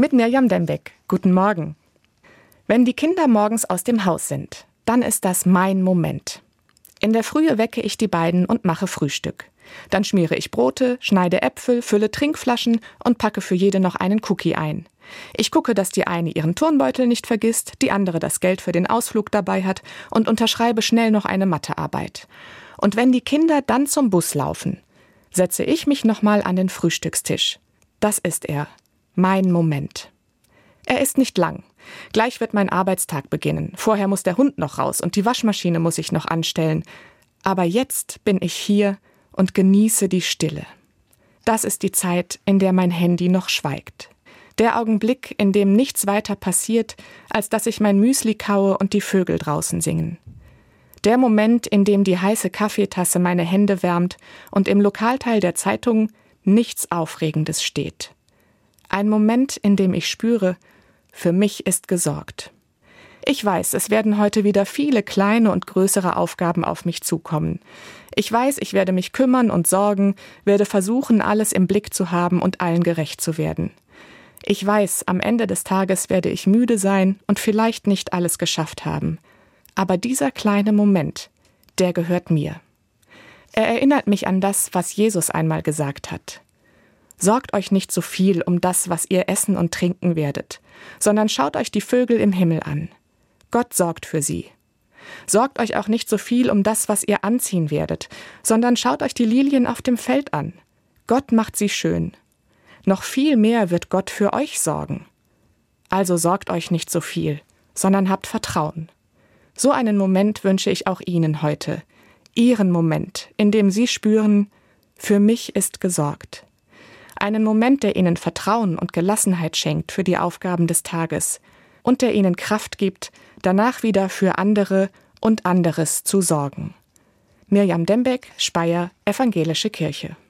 Mit Mirjam Dembeck. Guten Morgen. Wenn die Kinder morgens aus dem Haus sind, dann ist das mein Moment. In der Frühe wecke ich die beiden und mache Frühstück. Dann schmiere ich Brote, schneide Äpfel, fülle Trinkflaschen und packe für jede noch einen Cookie ein. Ich gucke, dass die eine ihren Turnbeutel nicht vergisst, die andere das Geld für den Ausflug dabei hat und unterschreibe schnell noch eine Mathearbeit. Und wenn die Kinder dann zum Bus laufen, setze ich mich nochmal an den Frühstückstisch. Das ist er, mein Moment. Er ist nicht lang. Gleich wird mein Arbeitstag beginnen. Vorher muss der Hund noch raus und die Waschmaschine muss ich noch anstellen. Aber jetzt bin ich hier und genieße die Stille. Das ist die Zeit, in der mein Handy noch schweigt. Der Augenblick, in dem nichts weiter passiert, als dass ich mein Müsli kaue und die Vögel draußen singen. Der Moment, in dem die heiße Kaffeetasse meine Hände wärmt und im Lokalteil der Zeitung nichts Aufregendes steht. Ein Moment, in dem ich spüre, für mich ist gesorgt. Ich weiß, es werden heute wieder viele kleine und größere Aufgaben auf mich zukommen. Ich weiß, ich werde mich kümmern und sorgen, werde versuchen, alles im Blick zu haben und allen gerecht zu werden. Ich weiß, am Ende des Tages werde ich müde sein und vielleicht nicht alles geschafft haben. Aber dieser kleine Moment, der gehört mir. Er erinnert mich an das, was Jesus einmal gesagt hat. Sorgt euch nicht so viel um das, was ihr essen und trinken werdet, sondern schaut euch die Vögel im Himmel an. Gott sorgt für sie. Sorgt euch auch nicht so viel um das, was ihr anziehen werdet, sondern schaut euch die Lilien auf dem Feld an. Gott macht sie schön. Noch viel mehr wird Gott für euch sorgen. Also sorgt euch nicht so viel, sondern habt Vertrauen. So einen Moment wünsche ich auch Ihnen heute. Ihren Moment, in dem Sie spüren, für mich ist gesorgt einen Moment, der ihnen Vertrauen und Gelassenheit schenkt für die Aufgaben des Tages und der ihnen Kraft gibt, danach wieder für andere und anderes zu sorgen. Mirjam Dembeck, Speyer, Evangelische Kirche.